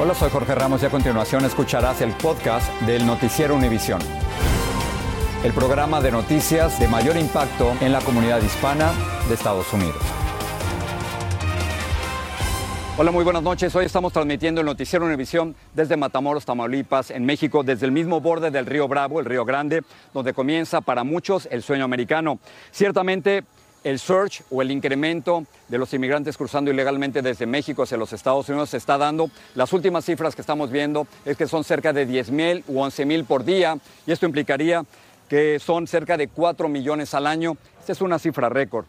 Hola, soy Jorge Ramos y a continuación escucharás el podcast del Noticiero Univisión. El programa de noticias de mayor impacto en la comunidad hispana de Estados Unidos. Hola, muy buenas noches. Hoy estamos transmitiendo el Noticiero Univisión desde Matamoros, Tamaulipas, en México, desde el mismo borde del río Bravo, el río Grande, donde comienza para muchos el sueño americano. Ciertamente, el surge o el incremento de los inmigrantes cruzando ilegalmente desde México hacia los Estados Unidos se está dando. Las últimas cifras que estamos viendo es que son cerca de 10 mil u 11 mil por día y esto implicaría que son cerca de 4 millones al año. Esta es una cifra récord.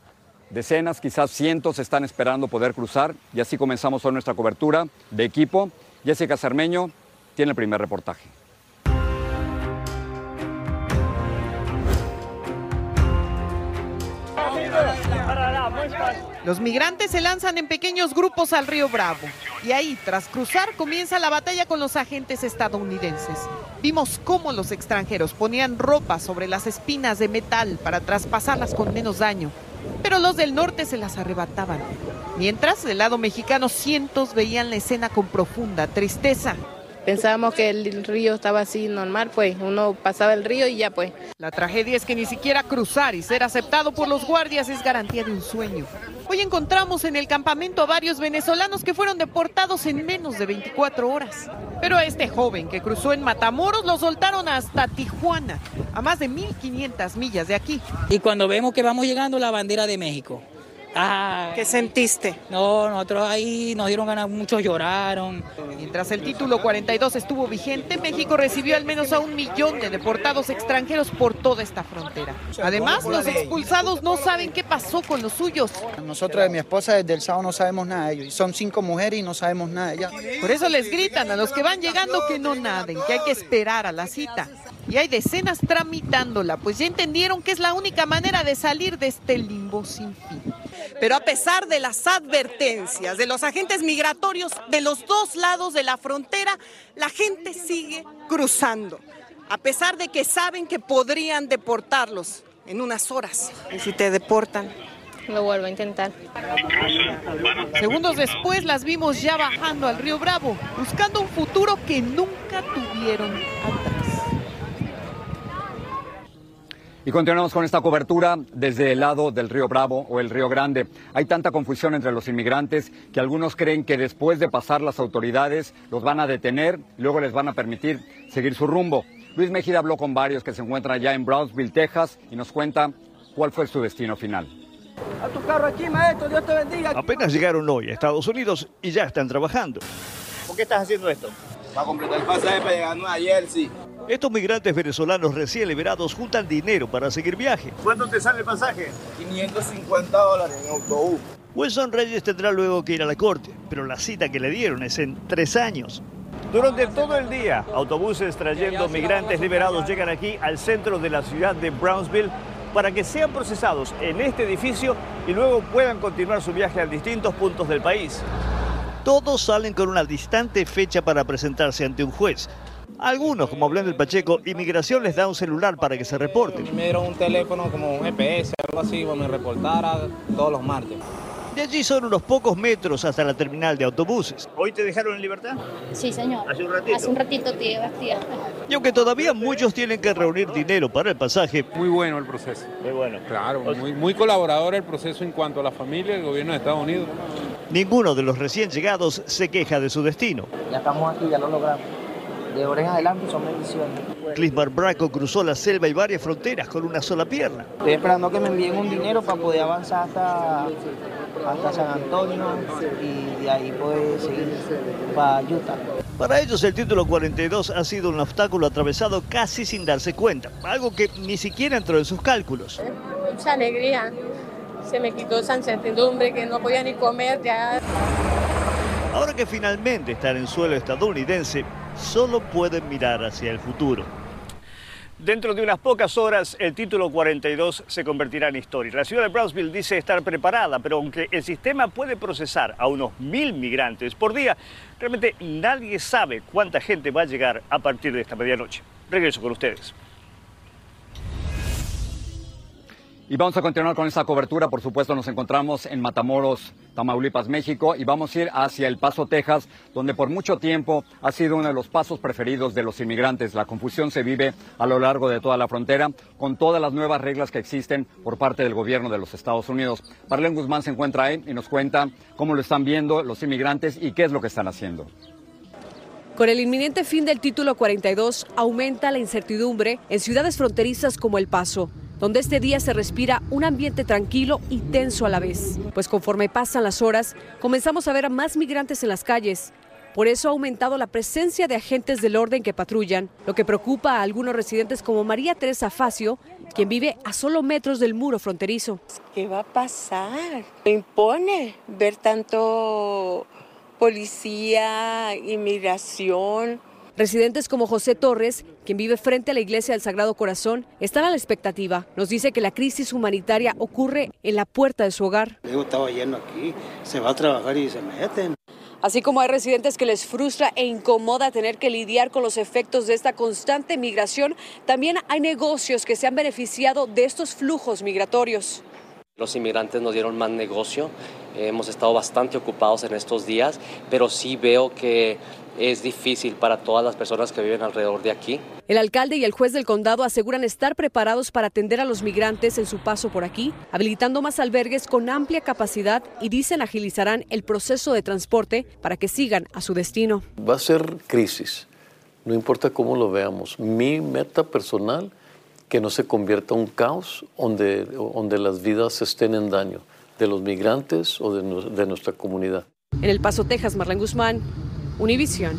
Decenas, quizás cientos están esperando poder cruzar y así comenzamos hoy nuestra cobertura de equipo. Jessica Cermeño tiene el primer reportaje. Los migrantes se lanzan en pequeños grupos al río Bravo y ahí, tras cruzar, comienza la batalla con los agentes estadounidenses. Vimos cómo los extranjeros ponían ropa sobre las espinas de metal para traspasarlas con menos daño, pero los del norte se las arrebataban. Mientras, del lado mexicano, cientos veían la escena con profunda tristeza. Pensábamos que el río estaba así normal, pues uno pasaba el río y ya pues. La tragedia es que ni siquiera cruzar y ser aceptado por los guardias es garantía de un sueño. Hoy encontramos en el campamento a varios venezolanos que fueron deportados en menos de 24 horas. Pero a este joven que cruzó en Matamoros lo soltaron hasta Tijuana, a más de 1500 millas de aquí. Y cuando vemos que vamos llegando la bandera de México, Ah, ¿Qué sentiste? No, nosotros ahí nos dieron ganas, muchos lloraron. Mientras el título 42 estuvo vigente, México recibió al menos a un millón de deportados extranjeros por toda esta frontera. Además, los expulsados no saben qué pasó con los suyos. Nosotros de mi esposa desde el sábado no sabemos nada de ellos. Son cinco mujeres y no sabemos nada de ellas. Por eso les gritan a los que van llegando que no naden, que hay que esperar a la cita. Y hay decenas tramitándola, pues ya entendieron que es la única manera de salir de este limbo sin fin. Pero a pesar de las advertencias de los agentes migratorios de los dos lados de la frontera, la gente sigue cruzando, a pesar de que saben que podrían deportarlos en unas horas. ¿Y si te deportan? Lo vuelvo a intentar. Segundos después las vimos ya bajando al río Bravo, buscando un futuro que nunca tuvieron atrás. Y continuamos con esta cobertura desde el lado del río Bravo o el río Grande. Hay tanta confusión entre los inmigrantes que algunos creen que después de pasar las autoridades los van a detener luego les van a permitir seguir su rumbo. Luis Mejida habló con varios que se encuentran allá en Brownsville, Texas, y nos cuenta cuál fue su destino final. A tu carro aquí, maestro, Dios te bendiga. Apenas llegaron hoy a Estados Unidos y ya están trabajando. ¿Por qué estás haciendo esto? Para completar el pasaje para llegar a Nueva Jersey. Estos migrantes venezolanos recién liberados juntan dinero para seguir viaje. ¿Cuánto te sale el pasaje? 550 dólares en autobús. Wilson Reyes tendrá luego que ir a la corte, pero la cita que le dieron es en tres años. Durante todo el día, autobuses trayendo migrantes liberados llegan aquí al centro de la ciudad de Brownsville para que sean procesados en este edificio y luego puedan continuar su viaje a distintos puntos del país. Todos salen con una distante fecha para presentarse ante un juez. Algunos, como Blender Pacheco, inmigración les da un celular para que se reporten. Me dieron un teléfono como un GPS, algo así, para me reportara todos los martes. De allí son unos pocos metros hasta la terminal de autobuses. ¿Hoy te dejaron en libertad? Sí, señor. ¿Hace un ratito? Hace un ratito, tío, Bastía. Y aunque todavía muchos tienen que reunir dinero para el pasaje. Muy bueno el proceso. Muy bueno. Claro, muy, muy colaborador el proceso en cuanto a la familia del gobierno de Estados Unidos. Ninguno de los recién llegados se queja de su destino. Ya estamos aquí, ya lo logramos. De ahora en adelante son bendiciones. Clismar Braco cruzó la selva y varias fronteras con una sola pierna. Estoy esperando que me envíen un dinero para poder avanzar hasta, hasta San Antonio y de ahí poder seguir para Utah. Para ellos el título 42 ha sido un obstáculo atravesado casi sin darse cuenta, algo que ni siquiera entró en sus cálculos. Mucha alegría. Se me quitó esa incertidumbre que no podía ni comer ya. Ahora que finalmente están en suelo estadounidense, solo pueden mirar hacia el futuro. Dentro de unas pocas horas, el título 42 se convertirá en historia. La ciudad de Brownsville dice estar preparada, pero aunque el sistema puede procesar a unos mil migrantes por día, realmente nadie sabe cuánta gente va a llegar a partir de esta medianoche. Regreso con ustedes. Y vamos a continuar con esta cobertura. Por supuesto, nos encontramos en Matamoros, Tamaulipas, México, y vamos a ir hacia El Paso, Texas, donde por mucho tiempo ha sido uno de los pasos preferidos de los inmigrantes. La confusión se vive a lo largo de toda la frontera, con todas las nuevas reglas que existen por parte del gobierno de los Estados Unidos. Marlene Guzmán se encuentra ahí y nos cuenta cómo lo están viendo los inmigrantes y qué es lo que están haciendo. Con el inminente fin del título 42, aumenta la incertidumbre en ciudades fronterizas como El Paso donde este día se respira un ambiente tranquilo y tenso a la vez. Pues conforme pasan las horas, comenzamos a ver más migrantes en las calles. Por eso ha aumentado la presencia de agentes del orden que patrullan, lo que preocupa a algunos residentes como María Teresa Facio, quien vive a solo metros del muro fronterizo. ¿Qué va a pasar? Me impone ver tanto policía, inmigración, Residentes como José Torres, quien vive frente a la iglesia del Sagrado Corazón, están a la expectativa. Nos dice que la crisis humanitaria ocurre en la puerta de su hogar. Yo estaba yendo aquí, se va a trabajar y se meten. Así como hay residentes que les frustra e incomoda tener que lidiar con los efectos de esta constante migración, también hay negocios que se han beneficiado de estos flujos migratorios. Los inmigrantes nos dieron más negocio, hemos estado bastante ocupados en estos días, pero sí veo que es difícil para todas las personas que viven alrededor de aquí. El alcalde y el juez del condado aseguran estar preparados para atender a los migrantes en su paso por aquí, habilitando más albergues con amplia capacidad y dicen agilizarán el proceso de transporte para que sigan a su destino. Va a ser crisis, no importa cómo lo veamos. Mi meta personal, que no se convierta en un caos donde, donde las vidas estén en daño de los migrantes o de, de nuestra comunidad. En El Paso, Texas, Marlene Guzmán, Univisión.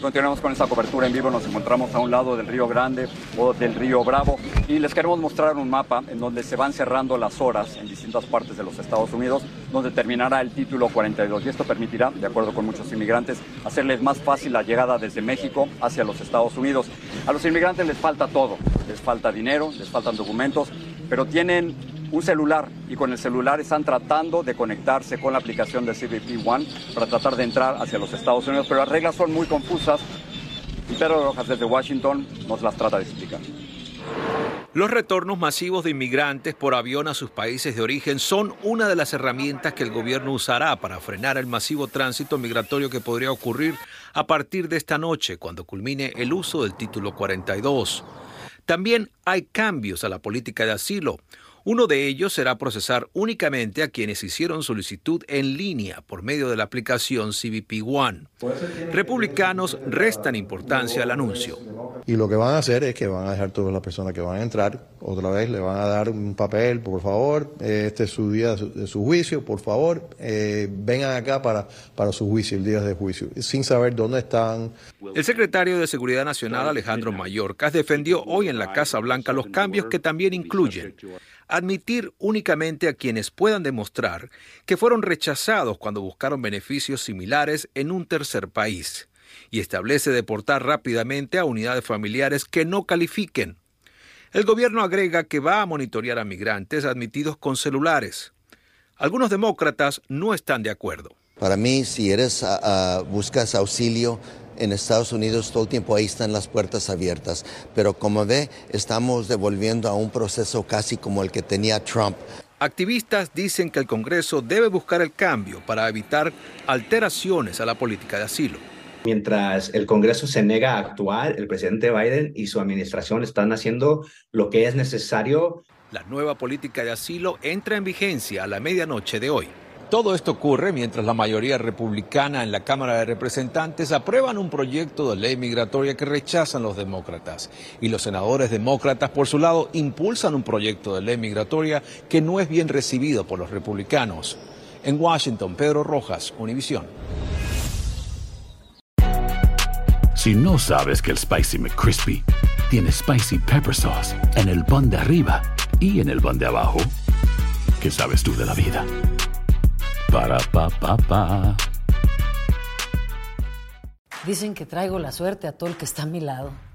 Continuamos con esta cobertura en vivo. Nos encontramos a un lado del Río Grande o del Río Bravo y les queremos mostrar un mapa en donde se van cerrando las horas en distintas partes de los Estados Unidos, donde terminará el título 42. Y esto permitirá, de acuerdo con muchos inmigrantes, hacerles más fácil la llegada desde México hacia los Estados Unidos. A los inmigrantes les falta todo. Les falta dinero, les faltan documentos, pero tienen un celular y con el celular están tratando de conectarse con la aplicación de CBP One para tratar de entrar hacia los Estados Unidos, pero las reglas son muy confusas y Pedro Rojas desde Washington nos las trata de explicar. Los retornos masivos de inmigrantes por avión a sus países de origen son una de las herramientas que el gobierno usará para frenar el masivo tránsito migratorio que podría ocurrir a partir de esta noche, cuando culmine el uso del título 42. También hay cambios a la política de asilo. Uno de ellos será procesar únicamente a quienes hicieron solicitud en línea por medio de la aplicación CBP One. Republicanos restan importancia al anuncio. Y lo que van a hacer es que van a dejar todas las personas que van a entrar, otra vez le van a dar un papel, por favor, este es su día de su juicio, por favor, eh, vengan acá para, para su juicio, el día de juicio, sin saber dónde están. El secretario de Seguridad Nacional, Alejandro Mayorkas, defendió hoy en la Casa Blanca los cambios que también incluyen admitir únicamente a quienes puedan demostrar que fueron rechazados cuando buscaron beneficios similares en un tercer país, y establece deportar rápidamente a unidades familiares que no califiquen. El gobierno agrega que va a monitorear a migrantes admitidos con celulares. Algunos demócratas no están de acuerdo. Para mí, si eres buscas auxilio en Estados Unidos, todo el tiempo ahí están las puertas abiertas. Pero como ve, estamos devolviendo a un proceso casi como el que tenía Trump. Activistas dicen que el Congreso debe buscar el cambio para evitar alteraciones a la política de asilo. Mientras el Congreso se nega a actuar, el presidente Biden y su administración están haciendo lo que es necesario. La nueva política de asilo entra en vigencia a la medianoche de hoy. Todo esto ocurre mientras la mayoría republicana en la Cámara de Representantes aprueban un proyecto de ley migratoria que rechazan los demócratas. Y los senadores demócratas, por su lado, impulsan un proyecto de ley migratoria que no es bien recibido por los republicanos. En Washington, Pedro Rojas, Univisión. Si no sabes que el Spicy McCrispy tiene Spicy Pepper Sauce en el pan de arriba y en el pan de abajo, ¿qué sabes tú de la vida? Para pa pa pa. Dicen que traigo la suerte a todo el que está a mi lado.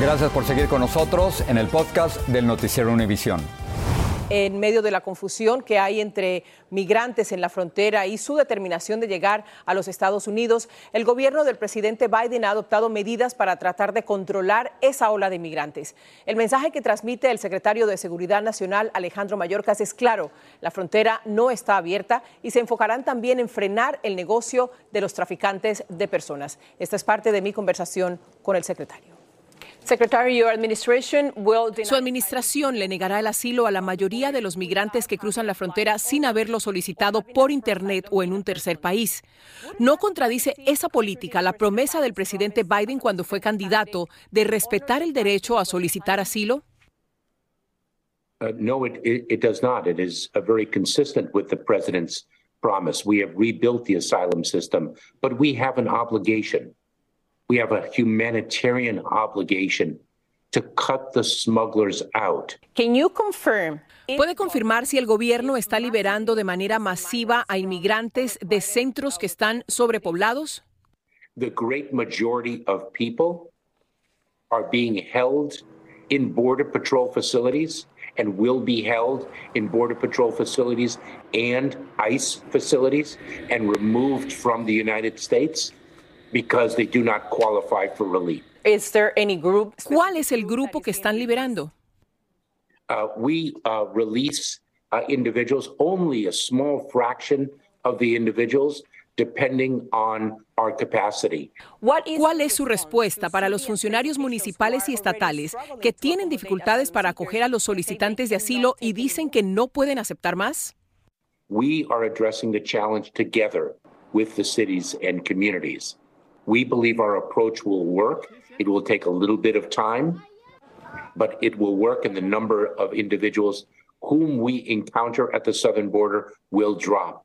Gracias por seguir con nosotros en el podcast del Noticiero Univisión. En medio de la confusión que hay entre migrantes en la frontera y su determinación de llegar a los Estados Unidos, el gobierno del presidente Biden ha adoptado medidas para tratar de controlar esa ola de migrantes. El mensaje que transmite el secretario de Seguridad Nacional, Alejandro Mayorkas, es claro. La frontera no está abierta y se enfocarán también en frenar el negocio de los traficantes de personas. Esta es parte de mi conversación con el secretario. Su administración le negará el asilo a la mayoría de los migrantes que cruzan la frontera sin haberlo solicitado por Internet o en un tercer país. ¿No contradice esa política la promesa del presidente Biden cuando fue candidato de respetar el derecho a solicitar asilo? Uh, no, it, it, it does not. It is uh, very consistent with the president's promise. We have rebuilt the asylum system, but we have an obligation we have a humanitarian obligation to cut the smugglers out. Can you confirm? ¿Puede confirmar si el gobierno está liberando de manera masiva a inmigrantes de centros que están sobrepoblados? The great majority of people are being held in Border Patrol facilities and will be held in Border Patrol facilities and ICE facilities and removed from the United States because they do not qualify for relief. Is there any group? ¿Cuál es el grupo que están liberando? Uh, we uh, release uh, individuals, only a small fraction of the individuals, depending on our capacity. ¿Cuál es su respuesta para los funcionarios municipales y estatales que tienen dificultades para acoger a los solicitantes de asilo y dicen que no pueden aceptar más? We are addressing the challenge together with the cities and communities. We believe our approach will work. It will take a little bit of time, but it will work, and the number of individuals whom we encounter at the southern border will drop.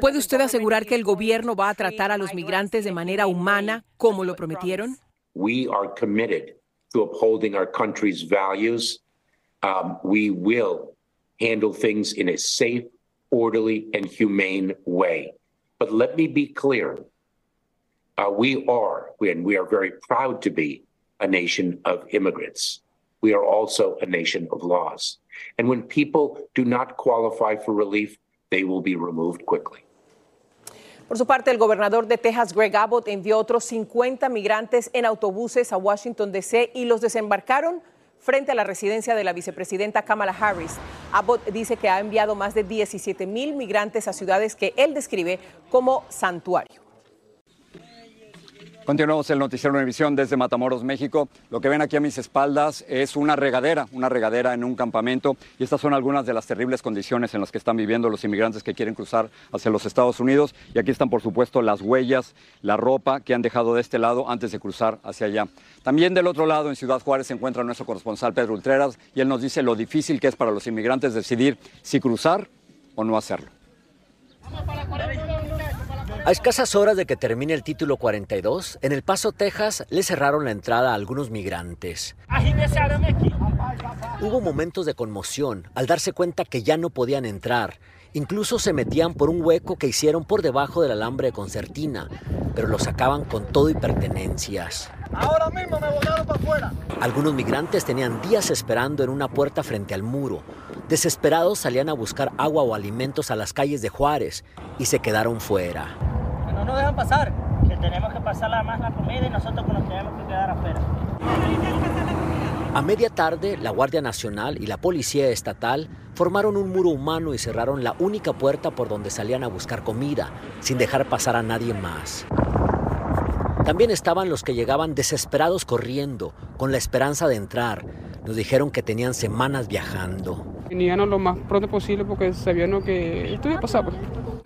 ¿Puede usted asegurar que el gobierno va a tratar a los migrantes de manera humana como lo prometieron? We are committed to upholding our country's values. Um, we will handle things in a safe, orderly, and humane way. But let me be clear Uh, we are, and we are very proud to be, a nation of immigrants. We are also a nation of laws. And when people do not qualify for relief, they will be removed quickly. Por su parte, el gobernador de Texas, Greg Abbott, envió otros 50 migrantes en autobuses a Washington, D.C. y los desembarcaron frente a la residencia de la vicepresidenta Kamala Harris. Abbott dice que ha enviado más de 17 mil migrantes a ciudades que él describe como santuario. Continuamos el noticiero Univisión desde Matamoros, México. Lo que ven aquí a mis espaldas es una regadera, una regadera en un campamento y estas son algunas de las terribles condiciones en las que están viviendo los inmigrantes que quieren cruzar hacia los Estados Unidos. Y aquí están, por supuesto, las huellas, la ropa que han dejado de este lado antes de cruzar hacia allá. También del otro lado, en Ciudad Juárez, se encuentra nuestro corresponsal Pedro Ultreras y él nos dice lo difícil que es para los inmigrantes decidir si cruzar o no hacerlo. A escasas horas de que termine el título 42, en El Paso, Texas, le cerraron la entrada a algunos migrantes. Hubo momentos de conmoción al darse cuenta que ya no podían entrar. Incluso se metían por un hueco que hicieron por debajo del alambre de concertina, pero lo sacaban con todo y pertenencias. Ahora mismo me botaron para afuera. Algunos migrantes tenían días esperando en una puerta frente al muro. Desesperados salían a buscar agua o alimentos a las calles de Juárez y se quedaron fuera. Que no nos dejan pasar, que tenemos que pasar la más la comida y nosotros nos tenemos que quedar afuera. A media tarde, la Guardia Nacional y la Policía Estatal formaron un muro humano y cerraron la única puerta por donde salían a buscar comida, sin dejar pasar a nadie más. También estaban los que llegaban desesperados corriendo, con la esperanza de entrar. Nos dijeron que tenían semanas viajando. Venían lo más pronto posible porque sabían que esto iba a pasar. Pues.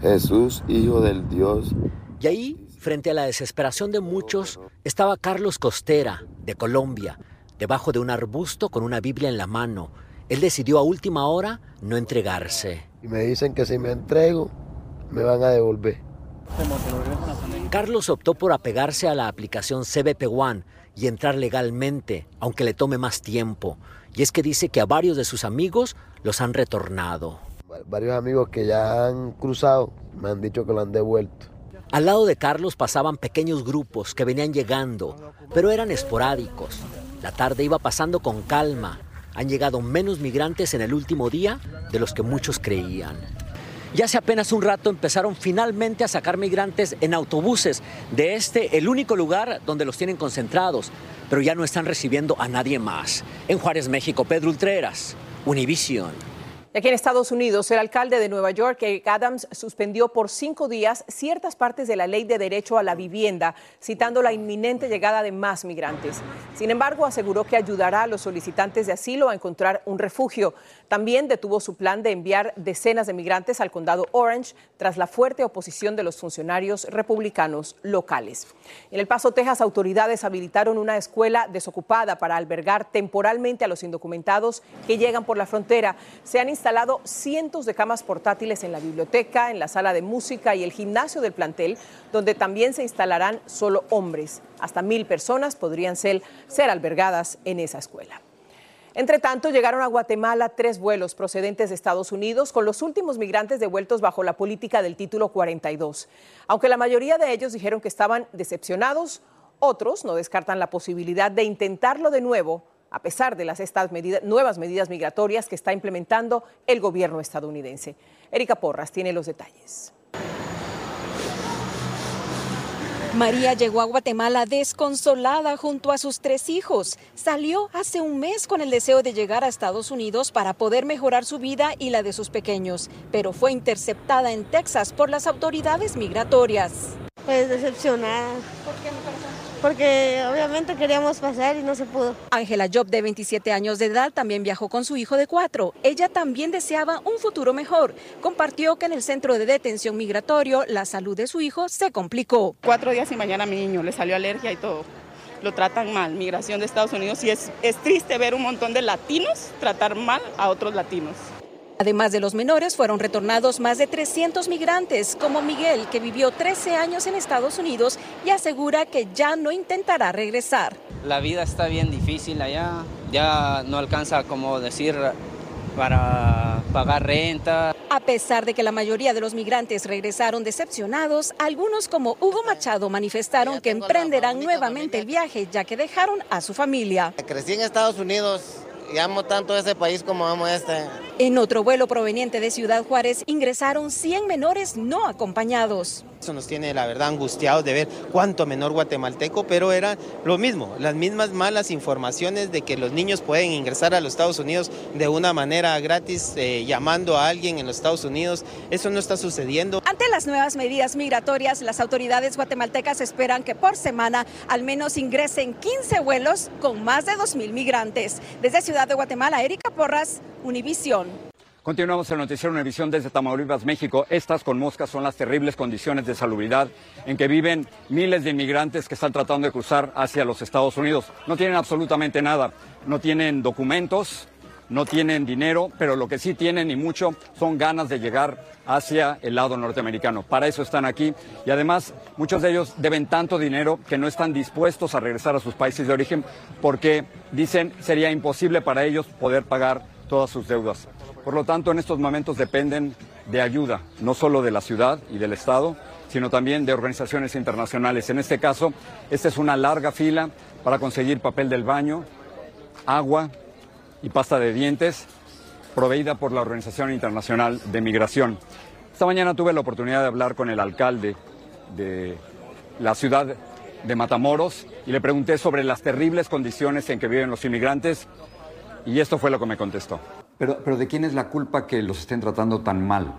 Jesús, Hijo del Dios. Y ahí, frente a la desesperación de muchos, estaba Carlos Costera, de Colombia, debajo de un arbusto con una Biblia en la mano. Él decidió a última hora no entregarse. Y me dicen que si me entrego, me van a devolver. Carlos optó por apegarse a la aplicación CBP One y entrar legalmente, aunque le tome más tiempo. Y es que dice que a varios de sus amigos los han retornado. Varios amigos que ya han cruzado me han dicho que lo han devuelto. Al lado de Carlos pasaban pequeños grupos que venían llegando, pero eran esporádicos. La tarde iba pasando con calma. Han llegado menos migrantes en el último día de los que muchos creían. Ya hace apenas un rato empezaron finalmente a sacar migrantes en autobuses de este, el único lugar donde los tienen concentrados, pero ya no están recibiendo a nadie más. En Juárez, México, Pedro Ultreras, Univision. Aquí en Estados Unidos, el alcalde de Nueva York, Eric Adams, suspendió por cinco días ciertas partes de la ley de derecho a la vivienda, citando la inminente llegada de más migrantes. Sin embargo, aseguró que ayudará a los solicitantes de asilo a encontrar un refugio. También detuvo su plan de enviar decenas de migrantes al condado Orange tras la fuerte oposición de los funcionarios republicanos locales. En El Paso, Texas, autoridades habilitaron una escuela desocupada para albergar temporalmente a los indocumentados que llegan por la frontera. Se han instalado cientos de camas portátiles en la biblioteca, en la sala de música y el gimnasio del plantel, donde también se instalarán solo hombres. Hasta mil personas podrían ser, ser albergadas en esa escuela. Entre tanto, llegaron a Guatemala tres vuelos procedentes de Estados Unidos con los últimos migrantes devueltos bajo la política del título 42. Aunque la mayoría de ellos dijeron que estaban decepcionados, otros no descartan la posibilidad de intentarlo de nuevo a pesar de las estas nuevas medidas migratorias que está implementando el gobierno estadounidense. Erika Porras tiene los detalles. María llegó a Guatemala desconsolada junto a sus tres hijos. Salió hace un mes con el deseo de llegar a Estados Unidos para poder mejorar su vida y la de sus pequeños, pero fue interceptada en Texas por las autoridades migratorias. Pues decepcionada. ¿Por qué, porque obviamente queríamos pasar y no se pudo. Ángela Job, de 27 años de edad, también viajó con su hijo de cuatro. Ella también deseaba un futuro mejor. Compartió que en el centro de detención migratorio la salud de su hijo se complicó. Cuatro días y mañana a mi niño le salió alergia y todo. Lo tratan mal, migración de Estados Unidos, y es, es triste ver un montón de latinos tratar mal a otros latinos. Además de los menores, fueron retornados más de 300 migrantes, como Miguel, que vivió 13 años en Estados Unidos y asegura que ya no intentará regresar. La vida está bien difícil allá, ya no alcanza, como decir, para pagar renta. A pesar de que la mayoría de los migrantes regresaron decepcionados, algunos como Hugo Machado manifestaron que emprenderán nuevamente el viaje ya que dejaron a su familia. Crecí en Estados Unidos y amo tanto ese país como amo este En otro vuelo proveniente de Ciudad Juárez ingresaron 100 menores no acompañados. Eso nos tiene, la verdad, angustiados de ver cuánto menor guatemalteco, pero era lo mismo, las mismas malas informaciones de que los niños pueden ingresar a los Estados Unidos de una manera gratis, eh, llamando a alguien en los Estados Unidos. Eso no está sucediendo. Ante las nuevas medidas migratorias, las autoridades guatemaltecas esperan que por semana al menos ingresen 15 vuelos con más de 2.000 migrantes. Desde Ciudad de Guatemala, Erika Porras, Univisión. Continuamos en Noticiero Univisión desde Tamaulipas, México. Estas con moscas son las terribles condiciones de salubridad en que viven miles de inmigrantes que están tratando de cruzar hacia los Estados Unidos. No tienen absolutamente nada, no tienen documentos, no tienen dinero, pero lo que sí tienen y mucho son ganas de llegar hacia el lado norteamericano. Para eso están aquí y además muchos de ellos deben tanto dinero que no están dispuestos a regresar a sus países de origen porque dicen sería imposible para ellos poder pagar todas sus deudas. Por lo tanto, en estos momentos dependen de ayuda, no solo de la ciudad y del Estado, sino también de organizaciones internacionales. En este caso, esta es una larga fila para conseguir papel del baño, agua y pasta de dientes proveída por la Organización Internacional de Migración. Esta mañana tuve la oportunidad de hablar con el alcalde de la ciudad de Matamoros y le pregunté sobre las terribles condiciones en que viven los inmigrantes y esto fue lo que me contestó. Pero, pero ¿de quién es la culpa que los estén tratando tan mal?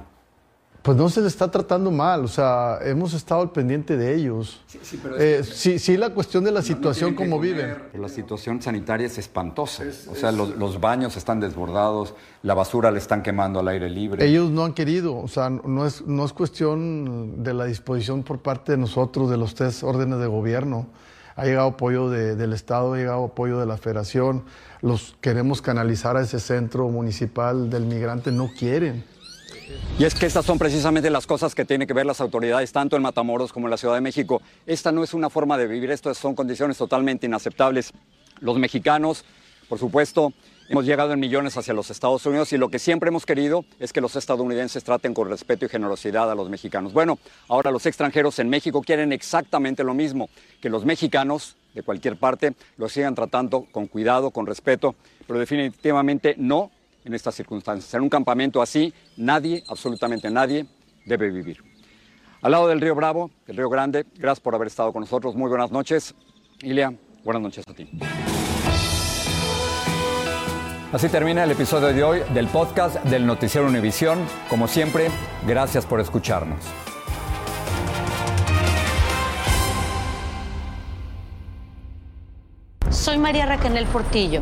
Pues no se les está tratando mal, o sea, hemos estado al pendiente de ellos. Sí, sí, pero eh, sí, sí, la cuestión de la situación como viven. La situación sanitaria es espantosa. o sea, los, los, baños están desbordados, la basura le están quemando al aire libre. Ellos no han querido, o sea, no es, no es cuestión de la disposición por parte de nosotros, de los tres órdenes de gobierno. Ha llegado apoyo de, del Estado, ha llegado apoyo de la Federación. Los queremos canalizar a ese centro municipal del migrante, no quieren. Y es que estas son precisamente las cosas que tienen que ver las autoridades, tanto en Matamoros como en la Ciudad de México. Esta no es una forma de vivir, estas son condiciones totalmente inaceptables. Los mexicanos, por supuesto, hemos llegado en millones hacia los Estados Unidos y lo que siempre hemos querido es que los estadounidenses traten con respeto y generosidad a los mexicanos. Bueno, ahora los extranjeros en México quieren exactamente lo mismo, que los mexicanos de cualquier parte los sigan tratando con cuidado, con respeto, pero definitivamente no en estas circunstancias. En un campamento así, nadie, absolutamente nadie, debe vivir. Al lado del río Bravo, del río Grande, gracias por haber estado con nosotros. Muy buenas noches. Ilia, buenas noches a ti. Así termina el episodio de hoy del podcast del Noticiero Univisión. Como siempre, gracias por escucharnos. Soy María Raquel Portillo.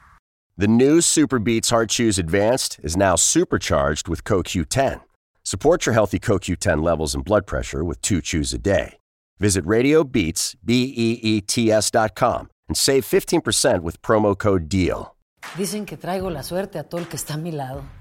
The new Super Beats Heart Chews Advanced is now supercharged with CoQ10. Support your healthy CoQ10 levels and blood pressure with two chews a day. Visit RadioBeats, B-E-E-T-S dot com and save 15% with promo code DEAL. Dicen que traigo la suerte a todo el que está a mi lado.